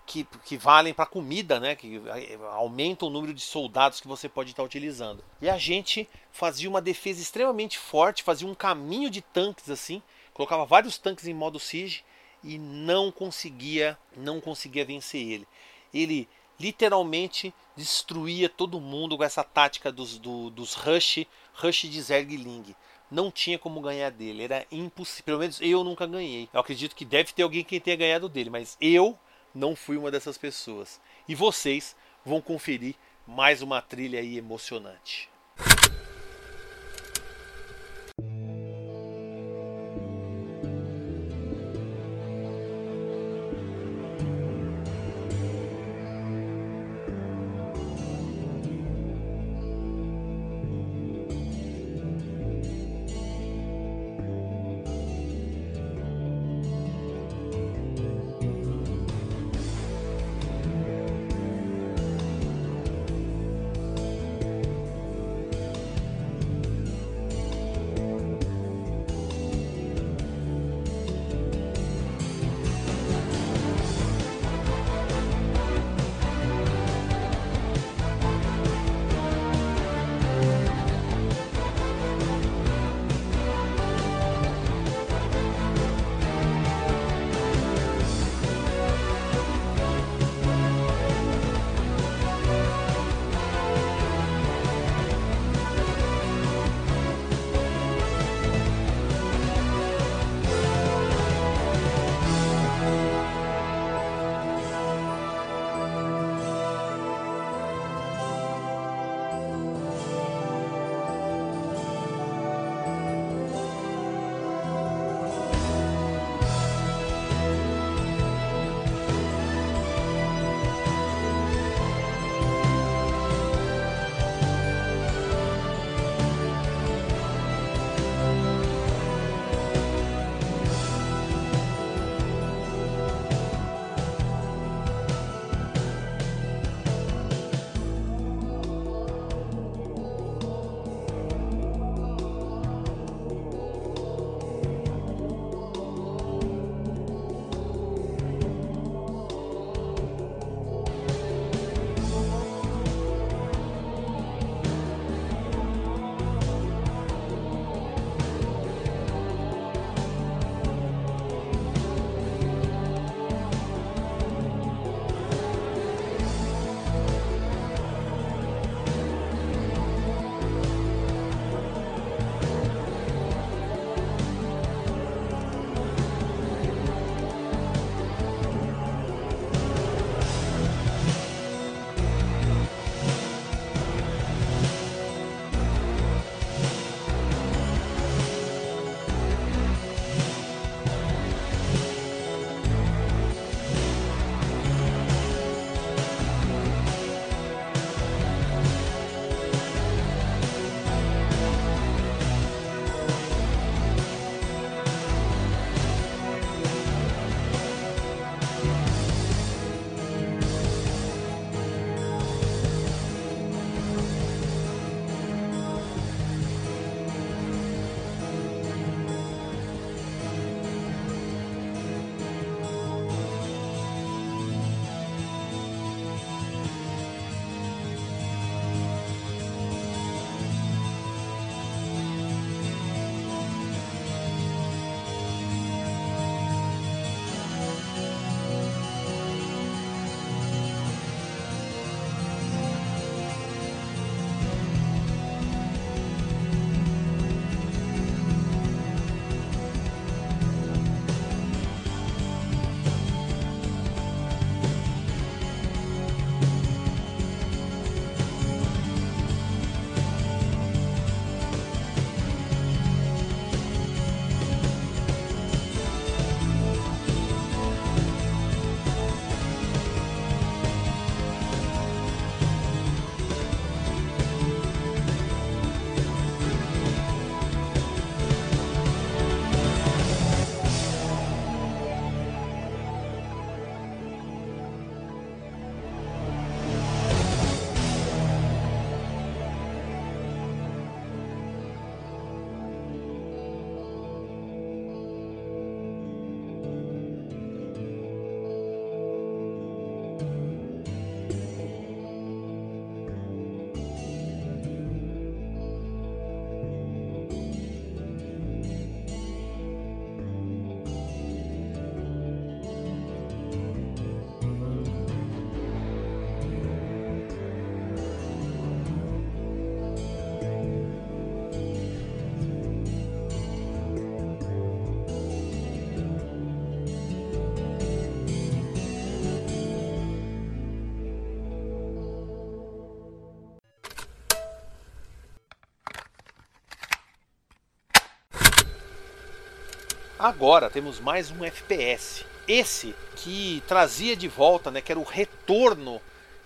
A: que, que valem para comida, né? Que é, aumentam o número de soldados que você pode estar utilizando. E a gente fazia uma defesa extremamente forte, fazia um caminho de tanques assim, colocava vários tanques em modo siege e não conseguia, não conseguia vencer ele. Ele literalmente destruía todo mundo com essa tática dos, do, dos rush, rush de Zergling. Não tinha como ganhar dele, era impossível. Pelo menos eu nunca ganhei. Eu acredito que deve ter alguém que tenha ganhado dele, mas eu não fui uma dessas pessoas. E vocês vão conferir mais uma trilha aí emocionante. Agora temos mais um FPS. Esse que trazia de volta, né, que era o retorno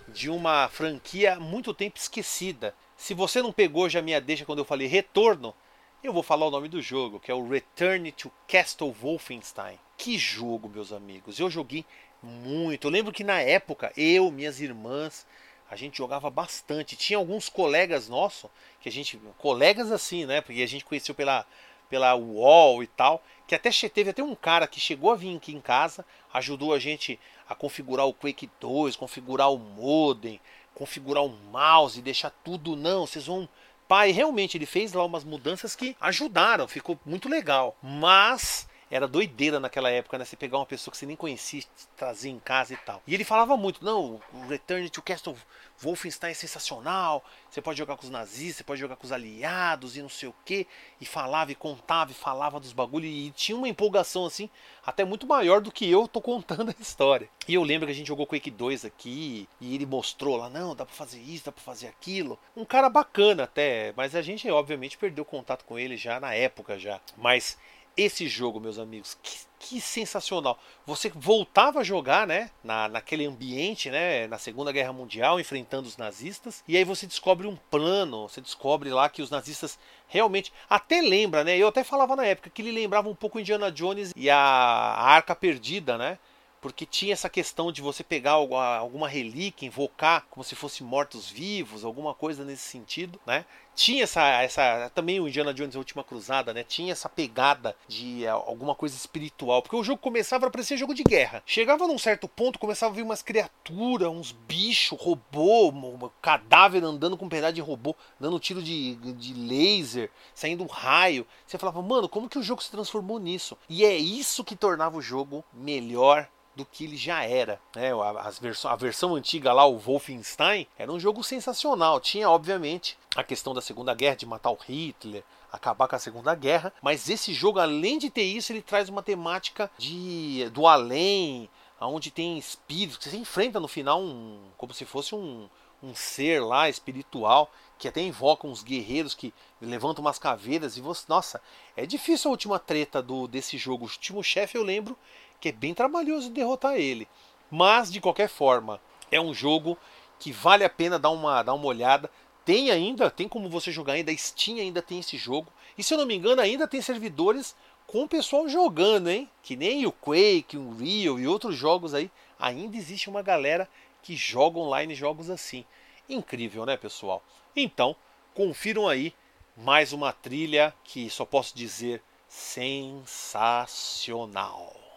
A: de uma franquia muito tempo esquecida. Se você não pegou já minha deixa quando eu falei retorno, eu vou falar o nome do jogo, que é o Return to Castle Wolfenstein. Que jogo, meus amigos. Eu joguei muito. Eu lembro que na época, eu, minhas irmãs, a gente jogava bastante. Tinha alguns colegas nossos, que a gente. Colegas assim, né? Porque a gente conheceu pela, pela UOL e tal. Que até teve até um cara que chegou a vir aqui em casa, ajudou a gente a configurar o Quake 2, configurar o modem, configurar o mouse, deixar tudo. Não, vocês vão. Pai, realmente ele fez lá umas mudanças que ajudaram, ficou muito legal. Mas era doideira naquela época, né? Você pegar uma pessoa que você nem conhecia, trazer em casa e tal. E ele falava muito, não, o Return to Castle Wolfenstein é sensacional, você pode jogar com os nazistas, você pode jogar com os aliados e não sei o que. E falava e contava e falava dos bagulhos e tinha uma empolgação assim, até muito maior do que eu tô contando [LAUGHS] a história. E eu lembro que a gente jogou Quake 2 aqui e ele mostrou lá, não, dá pra fazer isso, dá pra fazer aquilo. Um cara bacana até, mas a gente obviamente perdeu contato com ele já na época já. Mas esse jogo, meus amigos, que, que, sensacional. Você voltava a jogar, né, na, naquele ambiente, né, na Segunda Guerra Mundial, enfrentando os nazistas, e aí você descobre um plano, você descobre lá que os nazistas realmente, até lembra, né, eu até falava na época que ele lembrava um pouco Indiana Jones e a, a Arca Perdida, né, porque tinha essa questão de você pegar alguma relíquia, invocar como se fosse mortos-vivos, alguma coisa nesse sentido, né? Tinha essa, essa também o Indiana Jones a Última Cruzada, né? Tinha essa pegada de eh, alguma coisa espiritual, porque o jogo começava a parecer jogo de guerra. Chegava num certo ponto, começava a vir umas criaturas, uns bichos, robô, um cadáver andando com um pedaço de robô, dando tiro de, de laser, saindo raio. Você falava, mano, como que o jogo se transformou nisso? E é isso que tornava o jogo melhor do que ele já era. Né? A, versão, antiga lá, o Wolfenstein, era um jogo sensacional. Tinha, obviamente, a questão da Segunda Guerra, de matar o Hitler, acabar com a Segunda Guerra. Mas esse jogo, além de ter isso, ele traz uma temática de do além, onde tem espíritos. Você enfrenta no final um, como se fosse um, um ser lá espiritual que até invoca uns guerreiros que levantam umas caveiras e você, nossa, é difícil a última treta do desse jogo. O último chefe eu lembro que é bem trabalhoso derrotar ele. Mas, de qualquer forma, é um jogo que vale a pena dar uma, dar uma olhada. Tem ainda, tem como você jogar ainda, Steam ainda tem esse jogo. E se eu não me engano, ainda tem servidores com o pessoal jogando, hein? Que nem o Quake, o Real e outros jogos aí. Ainda existe uma galera que joga online jogos assim. Incrível, né, pessoal? Então, confiram aí mais uma trilha que só posso dizer sensacional.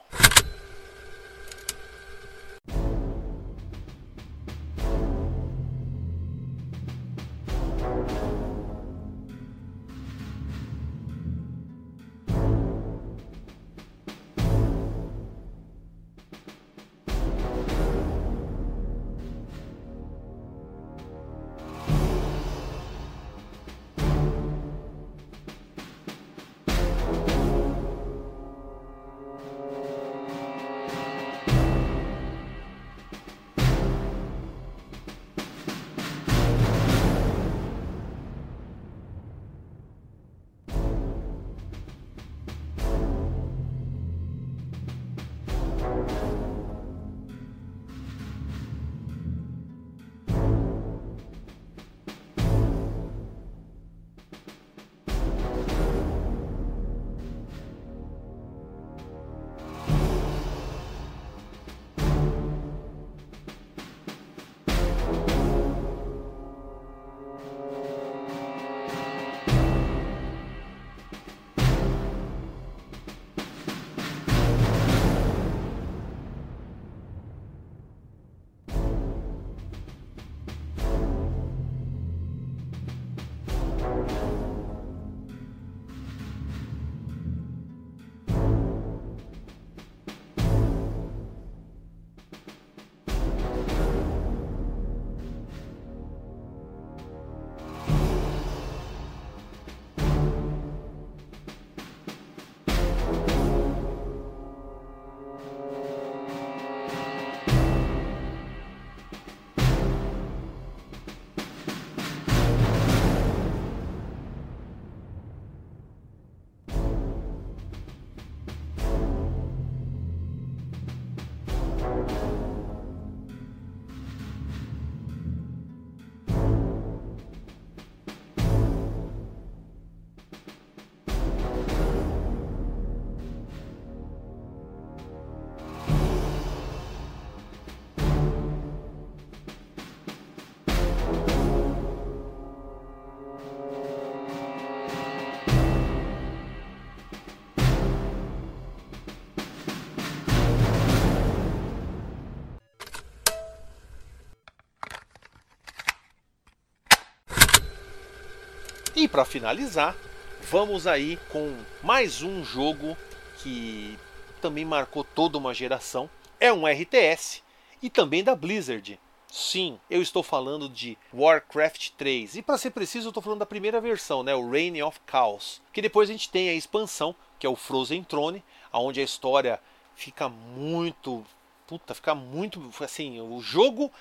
A: E para finalizar, vamos aí com mais um jogo que também marcou toda uma geração. É um RTS e também da Blizzard. Sim, eu estou falando de Warcraft 3. E para ser preciso, eu estou falando da primeira versão, né, o Reign of Chaos. Que depois a gente tem a expansão, que é o Frozen Throne, onde a história fica muito. Puta, fica muito. Assim, o jogo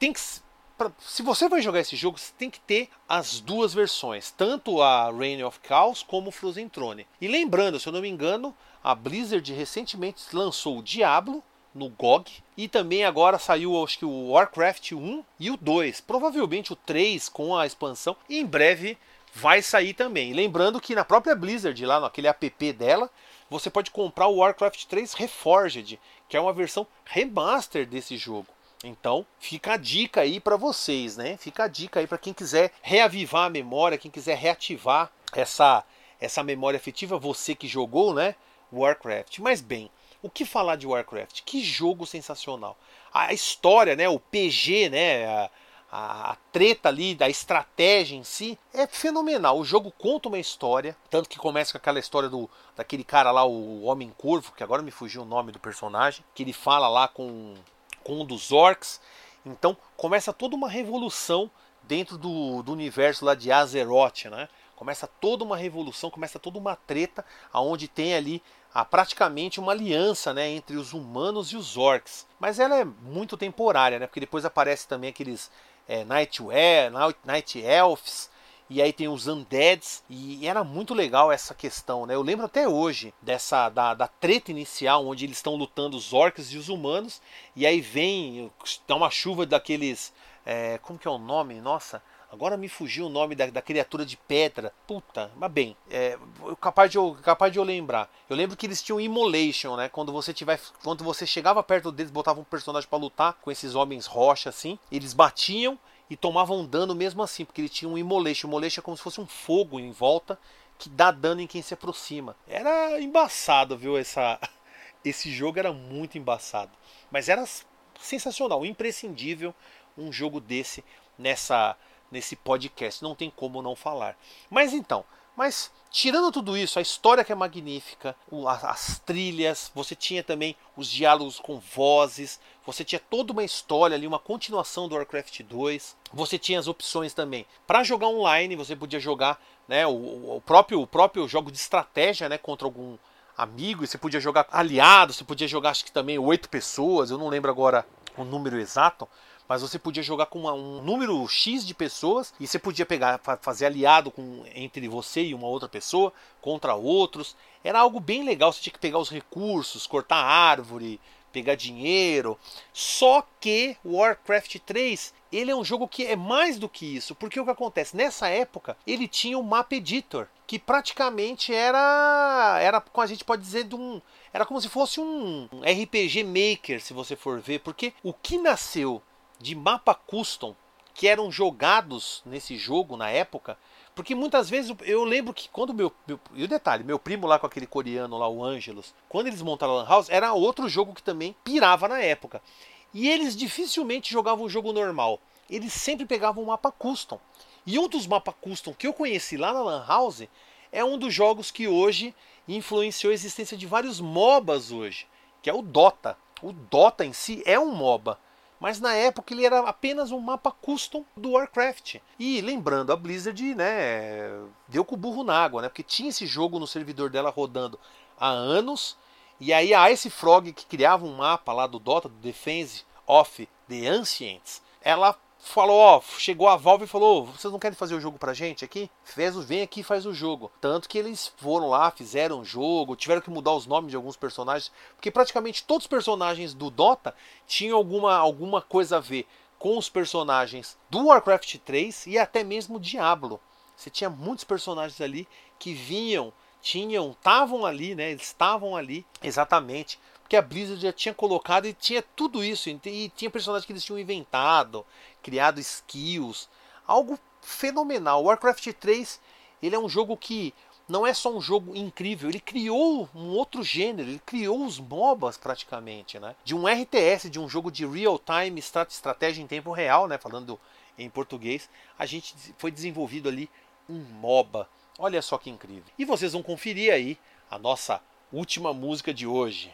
A: tem que. Pra, se você vai jogar esse jogo, você tem que ter as duas versões, tanto a Reign of Chaos como o Frozen Throne. E lembrando, se eu não me engano, a Blizzard recentemente lançou o Diablo no GOG. E também agora saiu acho que o Warcraft 1 e o 2. Provavelmente o 3 com a expansão. E em breve vai sair também. Lembrando que na própria Blizzard, lá naquele app dela, você pode comprar o Warcraft 3 Reforged, que é uma versão remaster desse jogo. Então, fica a dica aí para vocês, né? Fica a dica aí para quem quiser reavivar a memória, quem quiser reativar essa essa memória afetiva, você que jogou, né? Warcraft. Mas bem, o que falar de Warcraft? Que jogo sensacional. A história, né, o PG, né, a, a, treta ali, da estratégia em si, é fenomenal. O jogo conta uma história, tanto que começa com aquela história do daquele cara lá, o Homem Curvo, que agora me fugiu o nome do personagem, que ele fala lá com, com um dos orcs. Então começa toda uma revolução dentro do, do universo lá de Azeroth, né? Começa toda uma revolução, começa toda uma treta, aonde tem ali há praticamente uma aliança né, entre os humanos e os orcs. Mas ela é muito temporária, né? Porque depois aparece também aqueles é, Night, Night Elves. E aí tem os Undeads. E era muito legal essa questão, né? Eu lembro até hoje dessa da, da treta inicial, onde eles estão lutando os orcs e os humanos. E aí vem, dá uma chuva daqueles. É, como que é o nome? Nossa Agora me fugiu o nome da, da criatura de pedra. Puta, mas bem, é, capaz, de eu, capaz de eu lembrar. Eu lembro que eles tinham Immolation, né? Quando você tiver, quando você chegava perto deles, botava um personagem para lutar com esses homens rocha assim, eles batiam e tomavam dano mesmo assim, porque eles tinham um Immolation. Immolation é como se fosse um fogo em volta que dá dano em quem se aproxima. Era embaçado, viu? Essa, [LAUGHS] esse jogo era muito embaçado, mas era sensacional, imprescindível um jogo desse nessa nesse podcast, não tem como não falar. Mas então, mas tirando tudo isso, a história que é magnífica, as trilhas, você tinha também os diálogos com vozes, você tinha toda uma história ali, uma continuação do Warcraft 2. Você tinha as opções também para jogar online, você podia jogar, né, o, o, próprio o próprio jogo de estratégia, né, contra algum amigo, você podia jogar aliado, você podia jogar acho que também oito pessoas, eu não lembro agora o número exato, mas você podia jogar com uma, um número X de pessoas e você podia pegar, fazer aliado com, entre você e uma outra pessoa contra outros. Era algo bem legal, você tinha que pegar os recursos, cortar árvore, pegar dinheiro. Só que Warcraft 3, ele é um jogo que é mais do que isso, porque o que acontece nessa época, ele tinha o map editor, que praticamente era era como a gente pode dizer de um era como se fosse um RPG maker, se você for ver, porque o que nasceu de mapa custom que eram jogados nesse jogo na época. Porque muitas vezes eu lembro que quando meu, meu. E o detalhe, meu primo lá com aquele coreano lá, o Angelus, quando eles montaram a Lan House, era outro jogo que também pirava na época. E eles dificilmente jogavam o jogo normal. Eles sempre pegavam um mapa custom. E um dos mapas custom que eu conheci lá na Lan House é um dos jogos que hoje influenciou a existência de vários MOBAs hoje, que é o Dota. O Dota em si é um MOBA mas na época ele era apenas um mapa custom do Warcraft. E lembrando, a Blizzard, né, deu com o burro na água, né, porque tinha esse jogo no servidor dela rodando há anos, e aí a Ice Frog, que criava um mapa lá do Dota, do Defense of the Ancients, ela falou, ó, chegou a Valve e falou, vocês não querem fazer o jogo pra gente aqui? Fez vem aqui e faz o jogo. Tanto que eles foram lá, fizeram o jogo, tiveram que mudar os nomes de alguns personagens, porque praticamente todos os personagens do Dota tinham alguma, alguma coisa a ver com os personagens do Warcraft 3 e até mesmo Diablo. Você tinha muitos personagens ali que vinham, tinham, estavam ali, né? Eles estavam ali exatamente que a Blizzard já tinha colocado e tinha tudo isso. E tinha personagens que eles tinham inventado, criado skills. Algo fenomenal. Warcraft 3 ele é um jogo que não é só um jogo incrível, ele criou um outro gênero, ele criou os MOBAs praticamente, né? De um RTS, de um jogo de real time, estratégia em tempo real, né? Falando em português, a gente foi desenvolvido ali um MOBA. Olha só que incrível. E vocês vão conferir aí a nossa última música de hoje.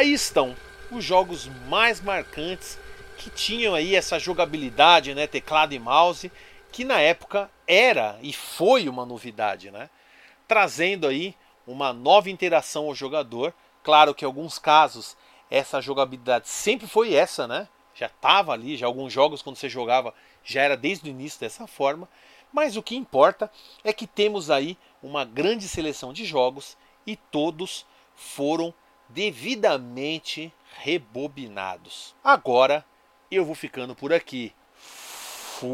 A: Aí estão os jogos mais marcantes que tinham aí essa jogabilidade, né, teclado e mouse, que na época era e foi uma novidade, né? Trazendo aí uma nova interação ao jogador. Claro que em alguns casos essa jogabilidade sempre foi essa, né? Já estava ali, já alguns jogos quando você jogava já era desde o início dessa forma. Mas o que importa é que temos aí uma grande seleção de jogos e todos foram devidamente rebobinados. Agora eu vou ficando por aqui. Fui!